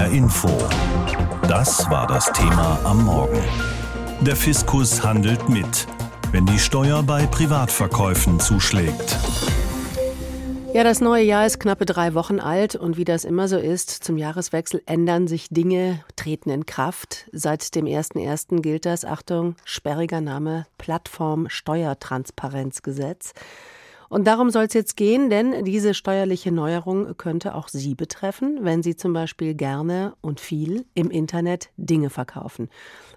HR Info. Das war das Thema am Morgen. Der Fiskus handelt mit, wenn die Steuer bei Privatverkäufen zuschlägt. Ja, das neue Jahr ist knappe drei Wochen alt und wie das immer so ist, zum Jahreswechsel ändern sich Dinge, treten in Kraft. Seit dem 1.1. gilt das, Achtung, sperriger Name, Plattform Steuertransparenzgesetz. Und darum soll es jetzt gehen, denn diese steuerliche Neuerung könnte auch Sie betreffen, wenn Sie zum Beispiel gerne und viel im Internet Dinge verkaufen.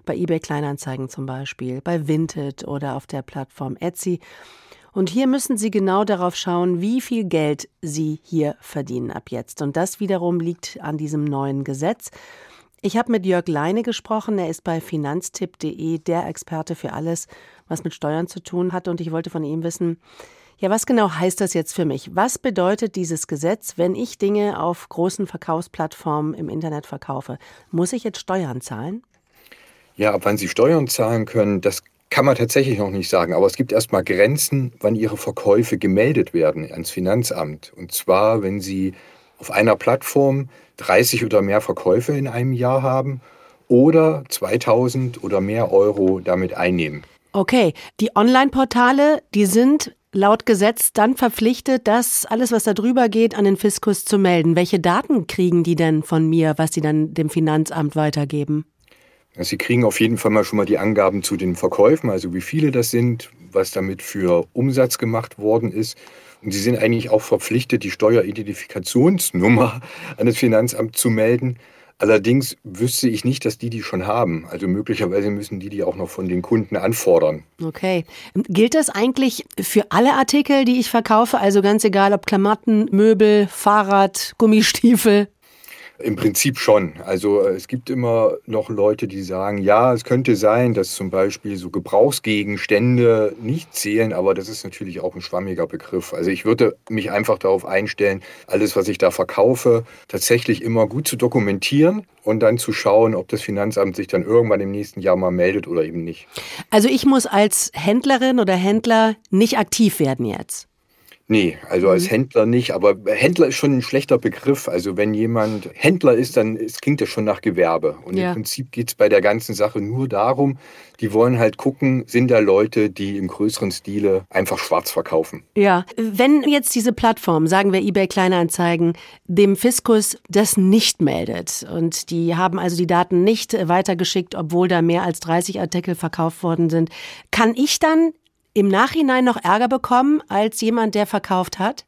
Bei eBay Kleinanzeigen zum Beispiel, bei Vinted oder auf der Plattform Etsy. Und hier müssen Sie genau darauf schauen, wie viel Geld Sie hier verdienen ab jetzt. Und das wiederum liegt an diesem neuen Gesetz. Ich habe mit Jörg Leine gesprochen. Er ist bei finanztipp.de der Experte für alles, was mit Steuern zu tun hat. Und ich wollte von ihm wissen, ja, was genau heißt das jetzt für mich? Was bedeutet dieses Gesetz, wenn ich Dinge auf großen Verkaufsplattformen im Internet verkaufe? Muss ich jetzt Steuern zahlen? Ja, ab wann Sie Steuern zahlen können, das kann man tatsächlich noch nicht sagen, aber es gibt erstmal Grenzen, wann Ihre Verkäufe gemeldet werden ans Finanzamt. Und zwar, wenn Sie auf einer Plattform 30 oder mehr Verkäufe in einem Jahr haben oder 2000 oder mehr Euro damit einnehmen. Okay, die Online-Portale, die sind laut Gesetz dann verpflichtet, das alles, was da drüber geht, an den Fiskus zu melden. Welche Daten kriegen die denn von mir, was sie dann dem Finanzamt weitergeben? Sie kriegen auf jeden Fall mal schon mal die Angaben zu den Verkäufen, also wie viele das sind, was damit für Umsatz gemacht worden ist. Und Sie sind eigentlich auch verpflichtet, die Steueridentifikationsnummer an das Finanzamt zu melden. Allerdings wüsste ich nicht, dass die die schon haben. Also möglicherweise müssen die die auch noch von den Kunden anfordern. Okay. Gilt das eigentlich für alle Artikel, die ich verkaufe? Also ganz egal, ob Klamotten, Möbel, Fahrrad, Gummistiefel? Im Prinzip schon. Also äh, es gibt immer noch Leute, die sagen, ja, es könnte sein, dass zum Beispiel so Gebrauchsgegenstände nicht zählen, aber das ist natürlich auch ein schwammiger Begriff. Also ich würde mich einfach darauf einstellen, alles, was ich da verkaufe, tatsächlich immer gut zu dokumentieren und dann zu schauen, ob das Finanzamt sich dann irgendwann im nächsten Jahr mal meldet oder eben nicht. Also ich muss als Händlerin oder Händler nicht aktiv werden jetzt. Nee, also als mhm. Händler nicht, aber Händler ist schon ein schlechter Begriff. Also wenn jemand Händler ist, dann ist, klingt das schon nach Gewerbe. Und ja. im Prinzip geht es bei der ganzen Sache nur darum, die wollen halt gucken, sind da Leute, die im größeren Stile einfach schwarz verkaufen. Ja, wenn jetzt diese Plattform, sagen wir eBay Kleinanzeigen, dem Fiskus das nicht meldet und die haben also die Daten nicht weitergeschickt, obwohl da mehr als 30 Artikel verkauft worden sind, kann ich dann im Nachhinein noch Ärger bekommen als jemand, der verkauft hat?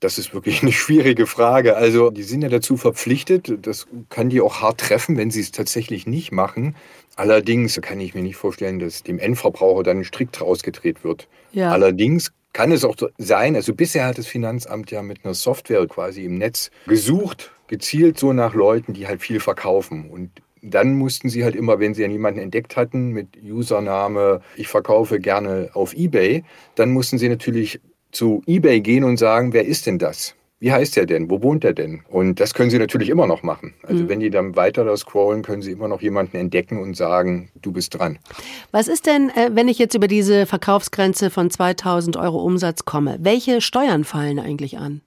Das ist wirklich eine schwierige Frage. Also, die sind ja dazu verpflichtet. Das kann die auch hart treffen, wenn sie es tatsächlich nicht machen. Allerdings kann ich mir nicht vorstellen, dass dem Endverbraucher dann strikt rausgedreht wird. Ja. Allerdings kann es auch sein, also bisher hat das Finanzamt ja mit einer Software quasi im Netz gesucht, gezielt so nach Leuten, die halt viel verkaufen. Und dann mussten sie halt immer, wenn sie ja jemanden entdeckt hatten mit Username, ich verkaufe gerne auf eBay, dann mussten sie natürlich zu eBay gehen und sagen, wer ist denn das? Wie heißt der denn? Wo wohnt der denn? Und das können Sie natürlich immer noch machen. Also mhm. wenn die dann weiter da scrollen, können Sie immer noch jemanden entdecken und sagen, du bist dran. Was ist denn, äh, wenn ich jetzt über diese Verkaufsgrenze von 2000 Euro Umsatz komme? Welche Steuern fallen eigentlich an?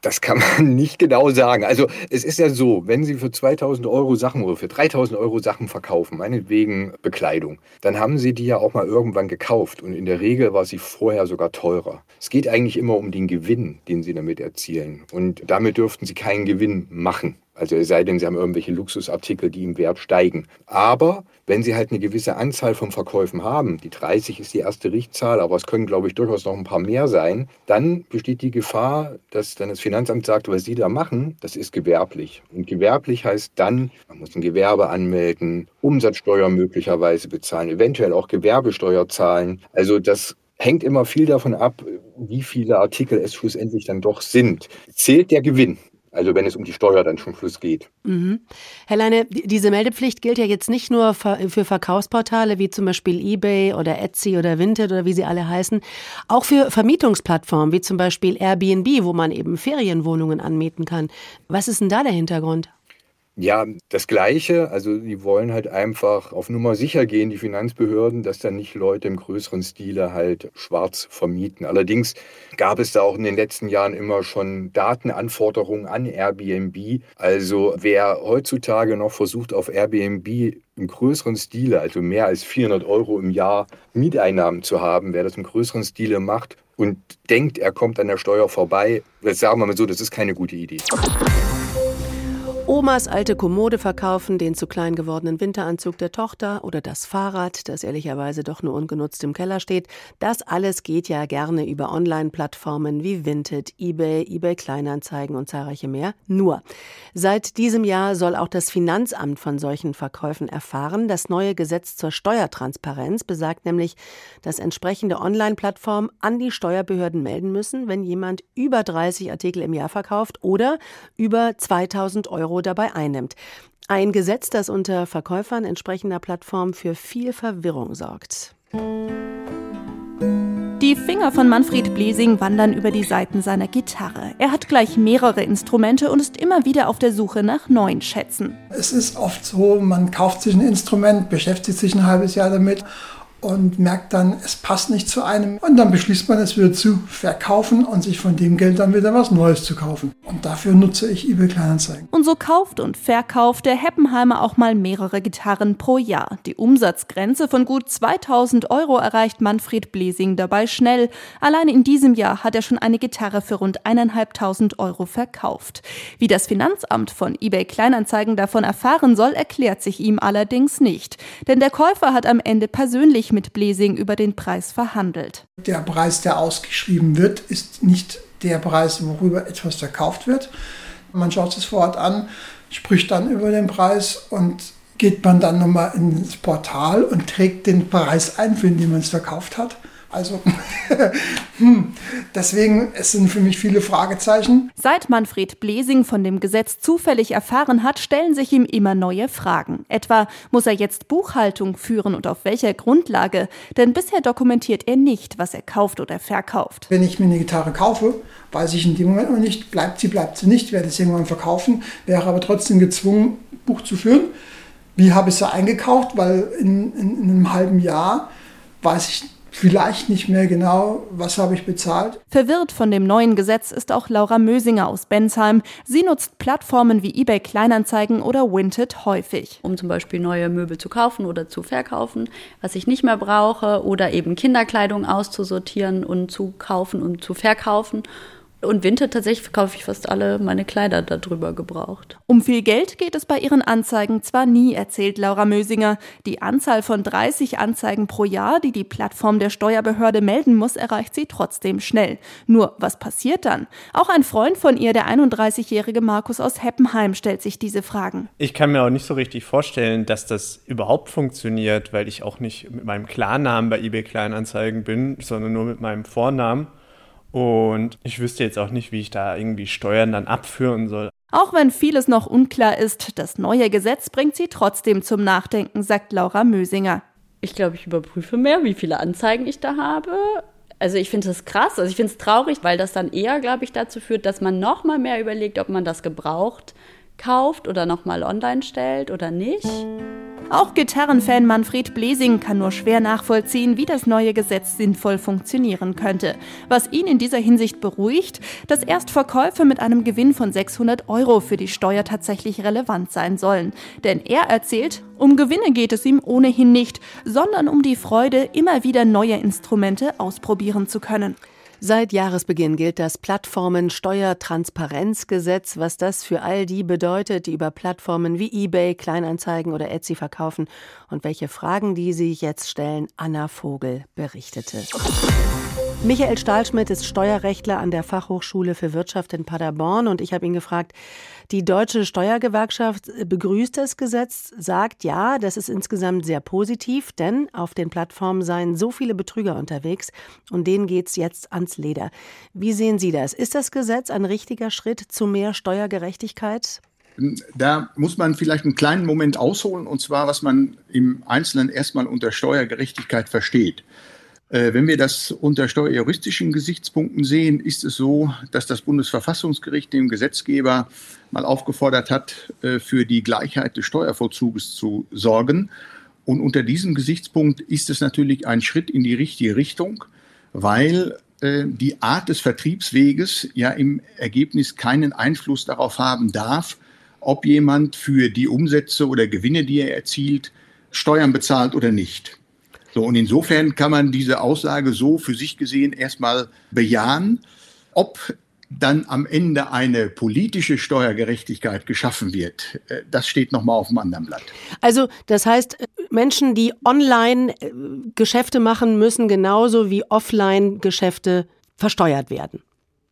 Das kann man nicht genau sagen. Also es ist ja so, wenn Sie für 2000 Euro Sachen oder für 3000 Euro Sachen verkaufen, meinetwegen Bekleidung, dann haben Sie die ja auch mal irgendwann gekauft und in der Regel war sie vorher sogar teurer. Es geht eigentlich immer um den Gewinn, den Sie damit erzielen und damit dürften Sie keinen Gewinn machen. Also es sei denn, Sie haben irgendwelche Luxusartikel, die im Wert steigen. Aber wenn Sie halt eine gewisse Anzahl von Verkäufen haben, die 30 ist die erste Richtzahl, aber es können, glaube ich, durchaus noch ein paar mehr sein, dann besteht die Gefahr, dass dann das Finanzamt sagt, was Sie da machen, das ist gewerblich. Und gewerblich heißt dann, man muss ein Gewerbe anmelden, Umsatzsteuer möglicherweise bezahlen, eventuell auch Gewerbesteuer zahlen. Also das hängt immer viel davon ab, wie viele Artikel es schlussendlich dann doch sind. Zählt der Gewinn? Also wenn es um die Steuer dann zum Schluss geht. Mhm. Herr Leine, diese Meldepflicht gilt ja jetzt nicht nur für Verkaufsportale wie zum Beispiel eBay oder Etsy oder Vinted oder wie sie alle heißen, auch für Vermietungsplattformen wie zum Beispiel Airbnb, wo man eben Ferienwohnungen anmieten kann. Was ist denn da der Hintergrund? Ja, das Gleiche. Also die wollen halt einfach auf Nummer sicher gehen, die Finanzbehörden, dass dann nicht Leute im größeren Stile halt schwarz vermieten. Allerdings gab es da auch in den letzten Jahren immer schon Datenanforderungen an Airbnb. Also wer heutzutage noch versucht, auf Airbnb im größeren Stile, also mehr als 400 Euro im Jahr Mieteinnahmen zu haben, wer das im größeren Stile macht und denkt, er kommt an der Steuer vorbei, das sagen wir mal so, das ist keine gute Idee. Omas alte Kommode verkaufen, den zu klein gewordenen Winteranzug der Tochter oder das Fahrrad, das ehrlicherweise doch nur ungenutzt im Keller steht. Das alles geht ja gerne über Online-Plattformen wie Vinted, eBay, eBay Kleinanzeigen und zahlreiche mehr. Nur, seit diesem Jahr soll auch das Finanzamt von solchen Verkäufen erfahren. Das neue Gesetz zur Steuertransparenz besagt nämlich, dass entsprechende Online-Plattformen an die Steuerbehörden melden müssen, wenn jemand über 30 Artikel im Jahr verkauft oder über 2000 Euro dabei einnimmt. Ein Gesetz, das unter Verkäufern entsprechender Plattformen für viel Verwirrung sorgt. Die Finger von Manfred Blesing wandern über die Saiten seiner Gitarre. Er hat gleich mehrere Instrumente und ist immer wieder auf der Suche nach neuen Schätzen. Es ist oft so, man kauft sich ein Instrument, beschäftigt sich ein halbes Jahr damit und merkt dann, es passt nicht zu einem. Und dann beschließt man, es wieder zu verkaufen und sich von dem Geld dann wieder was Neues zu kaufen. Und dafür nutze ich eBay Kleinanzeigen. Und so kauft und verkauft der Heppenheimer auch mal mehrere Gitarren pro Jahr. Die Umsatzgrenze von gut 2000 Euro erreicht Manfred Blesing dabei schnell. Allein in diesem Jahr hat er schon eine Gitarre für rund 1.500 Euro verkauft. Wie das Finanzamt von eBay Kleinanzeigen davon erfahren soll, erklärt sich ihm allerdings nicht. Denn der Käufer hat am Ende persönlich persönlich mit Blesing über den Preis verhandelt. Der Preis, der ausgeschrieben wird, ist nicht der Preis, worüber etwas verkauft wird. Man schaut es vor Ort an, spricht dann über den Preis und geht man dann nochmal ins Portal und trägt den Preis ein, für den man es verkauft hat. Also hm, deswegen, es sind für mich viele Fragezeichen. Seit Manfred Blesing von dem Gesetz zufällig erfahren hat, stellen sich ihm immer neue Fragen. Etwa, muss er jetzt Buchhaltung führen und auf welcher Grundlage? Denn bisher dokumentiert er nicht, was er kauft oder verkauft. Wenn ich mir eine Gitarre kaufe, weiß ich in dem Moment noch nicht, bleibt sie, bleibt sie nicht, werde es irgendwann verkaufen, wäre aber trotzdem gezwungen, Buch zu führen. Wie habe ich sie eingekauft? Weil in, in, in einem halben Jahr weiß ich vielleicht nicht mehr genau, was habe ich bezahlt. Verwirrt von dem neuen Gesetz ist auch Laura Mösinger aus Bensheim. Sie nutzt Plattformen wie eBay Kleinanzeigen oder Winted häufig. Um zum Beispiel neue Möbel zu kaufen oder zu verkaufen, was ich nicht mehr brauche, oder eben Kinderkleidung auszusortieren und zu kaufen und zu verkaufen. Und Winter tatsächlich verkaufe ich fast alle meine Kleider darüber gebraucht. Um viel Geld geht es bei ihren Anzeigen zwar nie, erzählt Laura Mösinger. Die Anzahl von 30 Anzeigen pro Jahr, die die Plattform der Steuerbehörde melden muss, erreicht sie trotzdem schnell. Nur, was passiert dann? Auch ein Freund von ihr, der 31-jährige Markus aus Heppenheim, stellt sich diese Fragen. Ich kann mir auch nicht so richtig vorstellen, dass das überhaupt funktioniert, weil ich auch nicht mit meinem Klarnamen bei eBay Kleinanzeigen bin, sondern nur mit meinem Vornamen. Und ich wüsste jetzt auch nicht, wie ich da irgendwie Steuern dann abführen soll. Auch wenn vieles noch unklar ist, das neue Gesetz bringt sie trotzdem zum Nachdenken, sagt Laura Mösinger. Ich glaube, ich überprüfe mehr, wie viele Anzeigen ich da habe. Also ich finde das krass, also ich finde es traurig, weil das dann eher, glaube ich, dazu führt, dass man noch mal mehr überlegt, ob man das gebraucht kauft oder noch mal online stellt oder nicht. Auch Gitarrenfan Manfred Blesing kann nur schwer nachvollziehen, wie das neue Gesetz sinnvoll funktionieren könnte. Was ihn in dieser Hinsicht beruhigt, dass Erstverkäufe mit einem Gewinn von 600 Euro für die Steuer tatsächlich relevant sein sollen. Denn er erzählt, um Gewinne geht es ihm ohnehin nicht, sondern um die Freude, immer wieder neue Instrumente ausprobieren zu können. Seit Jahresbeginn gilt das Plattformen-Steuertransparenzgesetz. Was das für all die bedeutet, die über Plattformen wie eBay, Kleinanzeigen oder Etsy verkaufen und welche Fragen die sich jetzt stellen, Anna Vogel berichtete. Michael Stahlschmidt ist Steuerrechtler an der Fachhochschule für Wirtschaft in Paderborn und ich habe ihn gefragt, die deutsche Steuergewerkschaft begrüßt das Gesetz, sagt ja, das ist insgesamt sehr positiv, denn auf den Plattformen seien so viele Betrüger unterwegs und denen geht es jetzt ans Leder. Wie sehen Sie das? Ist das Gesetz ein richtiger Schritt zu mehr Steuergerechtigkeit? Da muss man vielleicht einen kleinen Moment ausholen, und zwar, was man im Einzelnen erstmal unter Steuergerechtigkeit versteht. Äh, wenn wir das unter steuerjuristischen Gesichtspunkten sehen, ist es so, dass das Bundesverfassungsgericht dem Gesetzgeber mal aufgefordert hat, äh, für die Gleichheit des Steuervollzuges zu sorgen. Und unter diesem Gesichtspunkt ist es natürlich ein Schritt in die richtige Richtung, weil äh, die Art des Vertriebsweges ja im Ergebnis keinen Einfluss darauf haben darf, ob jemand für die Umsätze oder Gewinne, die er erzielt, Steuern bezahlt oder nicht. So, und insofern kann man diese Aussage so für sich gesehen erstmal bejahen. Ob dann am Ende eine politische Steuergerechtigkeit geschaffen wird, äh, das steht nochmal auf dem anderen Blatt. Also das heißt, Menschen, die online äh, Geschäfte machen, müssen genauso wie offline Geschäfte versteuert werden.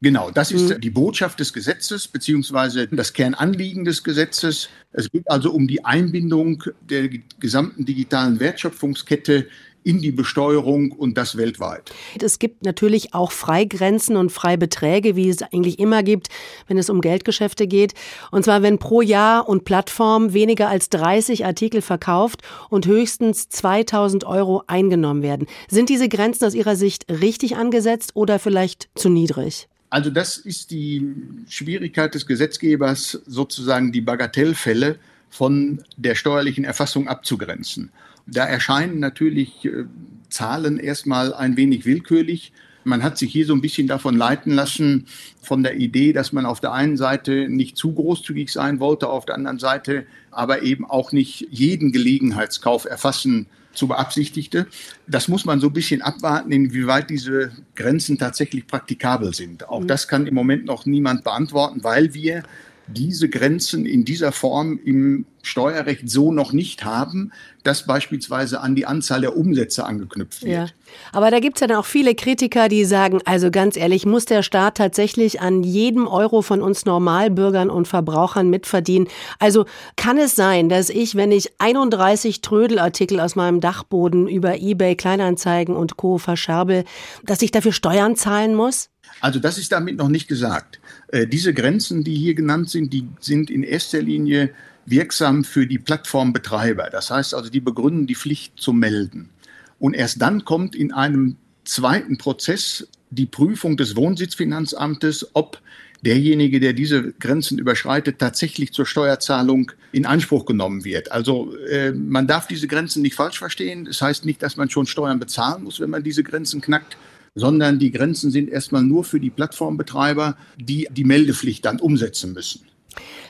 Genau, das ist mhm. die Botschaft des Gesetzes beziehungsweise das Kernanliegen des Gesetzes. Es geht also um die Einbindung der gesamten digitalen Wertschöpfungskette in die Besteuerung und das weltweit. Es gibt natürlich auch Freigrenzen und Freibeträge, wie es eigentlich immer gibt, wenn es um Geldgeschäfte geht. Und zwar, wenn pro Jahr und Plattform weniger als 30 Artikel verkauft und höchstens 2000 Euro eingenommen werden. Sind diese Grenzen aus Ihrer Sicht richtig angesetzt oder vielleicht zu niedrig? Also das ist die Schwierigkeit des Gesetzgebers, sozusagen die Bagatellfälle von der steuerlichen Erfassung abzugrenzen. Da erscheinen natürlich äh, Zahlen erstmal ein wenig willkürlich. Man hat sich hier so ein bisschen davon leiten lassen, von der Idee, dass man auf der einen Seite nicht zu großzügig sein wollte, auf der anderen Seite aber eben auch nicht jeden Gelegenheitskauf erfassen zu beabsichtigte. Das muss man so ein bisschen abwarten, inwieweit diese Grenzen tatsächlich praktikabel sind. Auch mhm. das kann im Moment noch niemand beantworten, weil wir diese Grenzen in dieser Form im Steuerrecht so noch nicht haben, dass beispielsweise an die Anzahl der Umsätze angeknüpft wird. Ja. Aber da gibt es ja dann auch viele Kritiker, die sagen, also ganz ehrlich, muss der Staat tatsächlich an jedem Euro von uns Normalbürgern und Verbrauchern mitverdienen? Also kann es sein, dass ich, wenn ich 31 Trödelartikel aus meinem Dachboden über eBay, Kleinanzeigen und Co. verscherbel, dass ich dafür Steuern zahlen muss? Also das ist damit noch nicht gesagt. Äh, diese Grenzen, die hier genannt sind, die sind in erster Linie wirksam für die Plattformbetreiber. Das heißt also, die begründen die Pflicht zu melden. Und erst dann kommt in einem zweiten Prozess die Prüfung des Wohnsitzfinanzamtes, ob derjenige, der diese Grenzen überschreitet, tatsächlich zur Steuerzahlung in Anspruch genommen wird. Also äh, man darf diese Grenzen nicht falsch verstehen. Das heißt nicht, dass man schon Steuern bezahlen muss, wenn man diese Grenzen knackt, sondern die Grenzen sind erstmal nur für die Plattformbetreiber, die die Meldepflicht dann umsetzen müssen.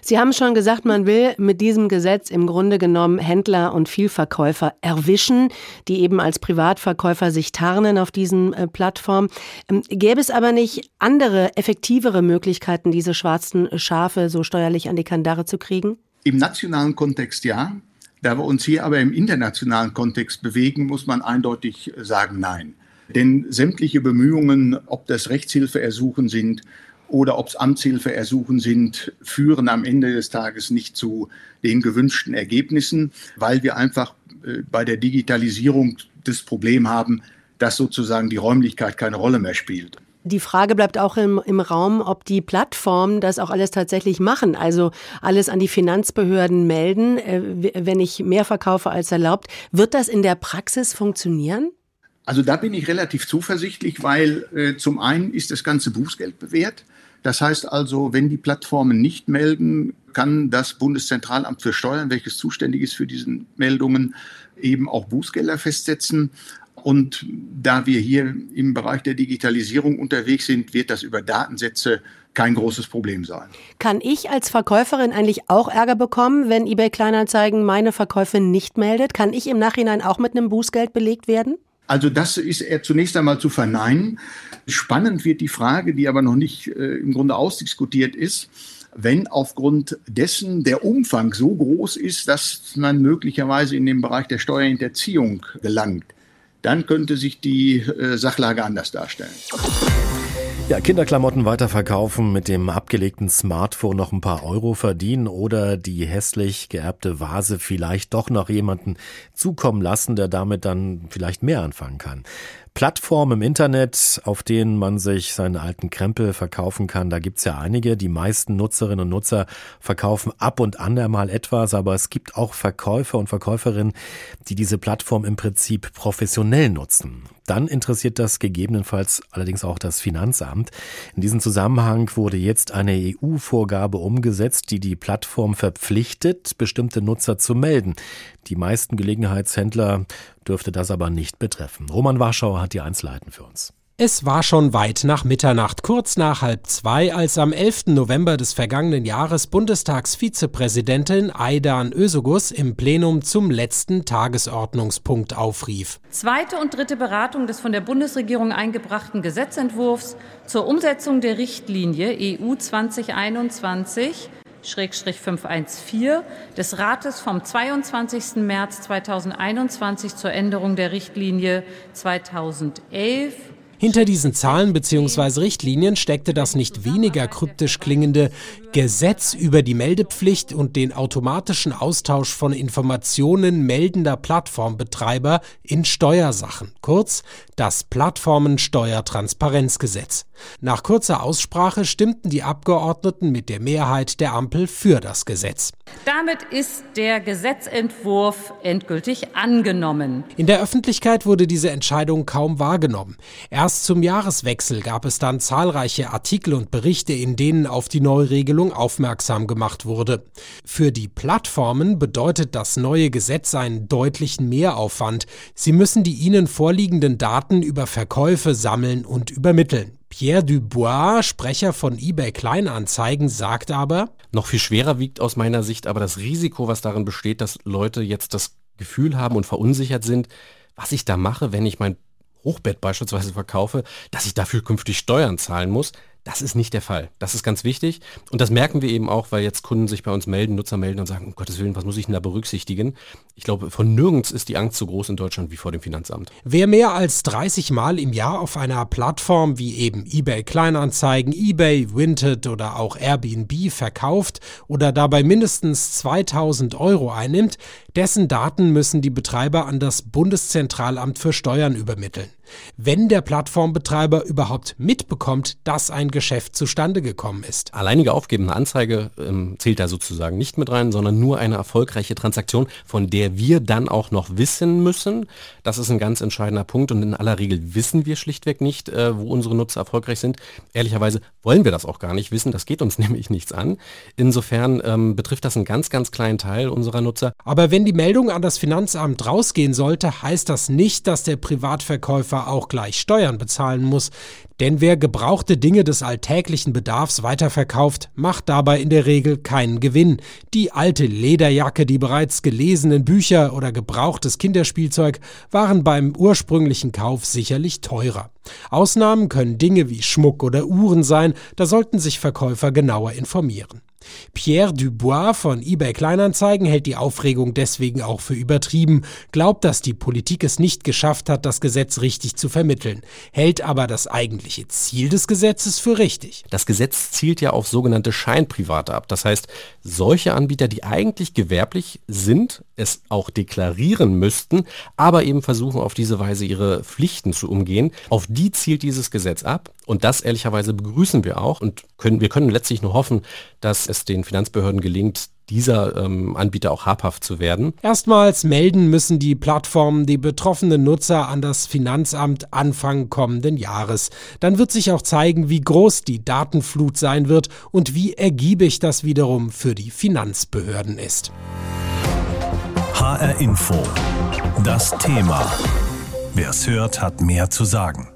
Sie haben schon gesagt, man will mit diesem Gesetz im Grunde genommen Händler und Vielverkäufer erwischen, die eben als Privatverkäufer sich tarnen auf diesen äh, Plattformen. Ähm, gäbe es aber nicht andere, effektivere Möglichkeiten, diese schwarzen Schafe so steuerlich an die Kandare zu kriegen? Im nationalen Kontext ja. Da wir uns hier aber im internationalen Kontext bewegen, muss man eindeutig sagen, nein. Denn sämtliche Bemühungen, ob das Rechtshilfeersuchen sind oder ob es Amtshilfeersuchen sind, führen am Ende des Tages nicht zu den gewünschten Ergebnissen, weil wir einfach äh, bei der Digitalisierung das Problem haben, dass sozusagen die Räumlichkeit keine Rolle mehr spielt. Die Frage bleibt auch im, im Raum, ob die Plattformen das auch alles tatsächlich machen. Also alles an die Finanzbehörden melden, äh, wenn ich mehr verkaufe als erlaubt. Wird das in der Praxis funktionieren? Also da bin ich relativ zuversichtlich, weil äh, zum einen ist das ganze Bußgeld bewährt. Das heißt also, wenn die Plattformen nicht melden, kann das Bundeszentralamt für Steuern, welches zuständig ist für diese Meldungen, eben auch Bußgelder festsetzen. Und da wir hier im Bereich der Digitalisierung unterwegs sind, wird das über Datensätze kein großes Problem sein. Kann ich als Verkäuferin eigentlich auch Ärger bekommen, wenn eBay Kleinanzeigen meine Verkäufe nicht meldet? Kann ich im Nachhinein auch mit einem Bußgeld belegt werden? Also das ist er zunächst einmal zu verneinen. Spannend wird die Frage, die aber noch nicht äh, im Grunde ausdiskutiert ist, wenn aufgrund dessen der Umfang so groß ist, dass man möglicherweise in den Bereich der Steuerhinterziehung gelangt, dann könnte sich die äh, Sachlage anders darstellen. Ja, Kinderklamotten weiterverkaufen, mit dem abgelegten Smartphone noch ein paar Euro verdienen oder die hässlich geerbte Vase vielleicht doch noch jemanden zukommen lassen, der damit dann vielleicht mehr anfangen kann. Plattformen im Internet, auf denen man sich seinen alten Krempel verkaufen kann, da gibt's ja einige. Die meisten Nutzerinnen und Nutzer verkaufen ab und an einmal etwas, aber es gibt auch Verkäufer und Verkäuferinnen, die diese Plattform im Prinzip professionell nutzen. Dann interessiert das gegebenenfalls allerdings auch das Finanzamt. In diesem Zusammenhang wurde jetzt eine EU-Vorgabe umgesetzt, die die Plattform verpflichtet, bestimmte Nutzer zu melden. Die meisten Gelegenheitshändler dürfte das aber nicht betreffen. Roman Warschauer hat die Einzelheiten für uns. Es war schon weit nach Mitternacht, kurz nach halb zwei, als am 11. November des vergangenen Jahres Bundestagsvizepräsidentin Aidan Özogus im Plenum zum letzten Tagesordnungspunkt aufrief. Zweite und dritte Beratung des von der Bundesregierung eingebrachten Gesetzentwurfs zur Umsetzung der Richtlinie EU 2021 514 des Rates vom 22. März 2021 zur Änderung der Richtlinie 2011 hinter diesen Zahlen bzw. Richtlinien steckte das nicht weniger kryptisch klingende Gesetz über die Meldepflicht und den automatischen Austausch von Informationen meldender Plattformbetreiber in Steuersachen, kurz das Plattformensteuertransparenzgesetz. Nach kurzer Aussprache stimmten die Abgeordneten mit der Mehrheit der Ampel für das Gesetz. Damit ist der Gesetzentwurf endgültig angenommen. In der Öffentlichkeit wurde diese Entscheidung kaum wahrgenommen. Erst zum Jahreswechsel gab es dann zahlreiche Artikel und Berichte, in denen auf die Neuregelung aufmerksam gemacht wurde. Für die Plattformen bedeutet das neue Gesetz einen deutlichen Mehraufwand. Sie müssen die ihnen vorliegenden Daten über Verkäufe sammeln und übermitteln. Pierre Dubois, Sprecher von eBay Kleinanzeigen, sagt aber, noch viel schwerer wiegt aus meiner Sicht aber das Risiko, was darin besteht, dass Leute jetzt das Gefühl haben und verunsichert sind, was ich da mache, wenn ich mein Hochbett beispielsweise verkaufe, dass ich dafür künftig Steuern zahlen muss. Das ist nicht der Fall. Das ist ganz wichtig. Und das merken wir eben auch, weil jetzt Kunden sich bei uns melden, Nutzer melden und sagen, um Gottes Willen, was muss ich denn da berücksichtigen? Ich glaube, von nirgends ist die Angst so groß in Deutschland wie vor dem Finanzamt. Wer mehr als 30 Mal im Jahr auf einer Plattform wie eben eBay Kleinanzeigen, eBay, Vinted oder auch Airbnb verkauft oder dabei mindestens 2000 Euro einnimmt, dessen Daten müssen die Betreiber an das Bundeszentralamt für Steuern übermitteln. Wenn der Plattformbetreiber überhaupt mitbekommt, dass ein Geschäft zustande gekommen ist. Alleinige aufgebende Anzeige ähm, zählt da sozusagen nicht mit rein, sondern nur eine erfolgreiche Transaktion, von der wir dann auch noch wissen müssen. Das ist ein ganz entscheidender Punkt und in aller Regel wissen wir schlichtweg nicht, äh, wo unsere Nutzer erfolgreich sind. Ehrlicherweise wollen wir das auch gar nicht wissen, das geht uns nämlich nichts an. Insofern ähm, betrifft das einen ganz, ganz kleinen Teil unserer Nutzer. Aber wenn die Meldung an das Finanzamt rausgehen sollte, heißt das nicht, dass der Privatverkäufer Verkäufer auch gleich Steuern bezahlen muss, denn wer gebrauchte Dinge des alltäglichen Bedarfs weiterverkauft, macht dabei in der Regel keinen Gewinn. Die alte Lederjacke, die bereits gelesenen Bücher oder gebrauchtes Kinderspielzeug waren beim ursprünglichen Kauf sicherlich teurer. Ausnahmen können Dinge wie Schmuck oder Uhren sein, da sollten sich Verkäufer genauer informieren. Pierre Dubois von eBay Kleinanzeigen hält die Aufregung deswegen auch für übertrieben, glaubt, dass die Politik es nicht geschafft hat, das Gesetz richtig zu vermitteln, hält aber das eigentliche Ziel des Gesetzes für richtig. Das Gesetz zielt ja auf sogenannte Scheinprivate ab. Das heißt, solche Anbieter, die eigentlich gewerblich sind, es auch deklarieren müssten, aber eben versuchen auf diese Weise ihre Pflichten zu umgehen, auf die zielt dieses Gesetz ab. Und das ehrlicherweise begrüßen wir auch und können, wir können letztlich nur hoffen, dass es den Finanzbehörden gelingt, dieser ähm, Anbieter auch habhaft zu werden. Erstmals melden müssen die Plattformen die betroffenen Nutzer an das Finanzamt Anfang kommenden Jahres. Dann wird sich auch zeigen, wie groß die Datenflut sein wird und wie ergiebig das wiederum für die Finanzbehörden ist. HR Info. Das Thema. Wer es hört, hat mehr zu sagen.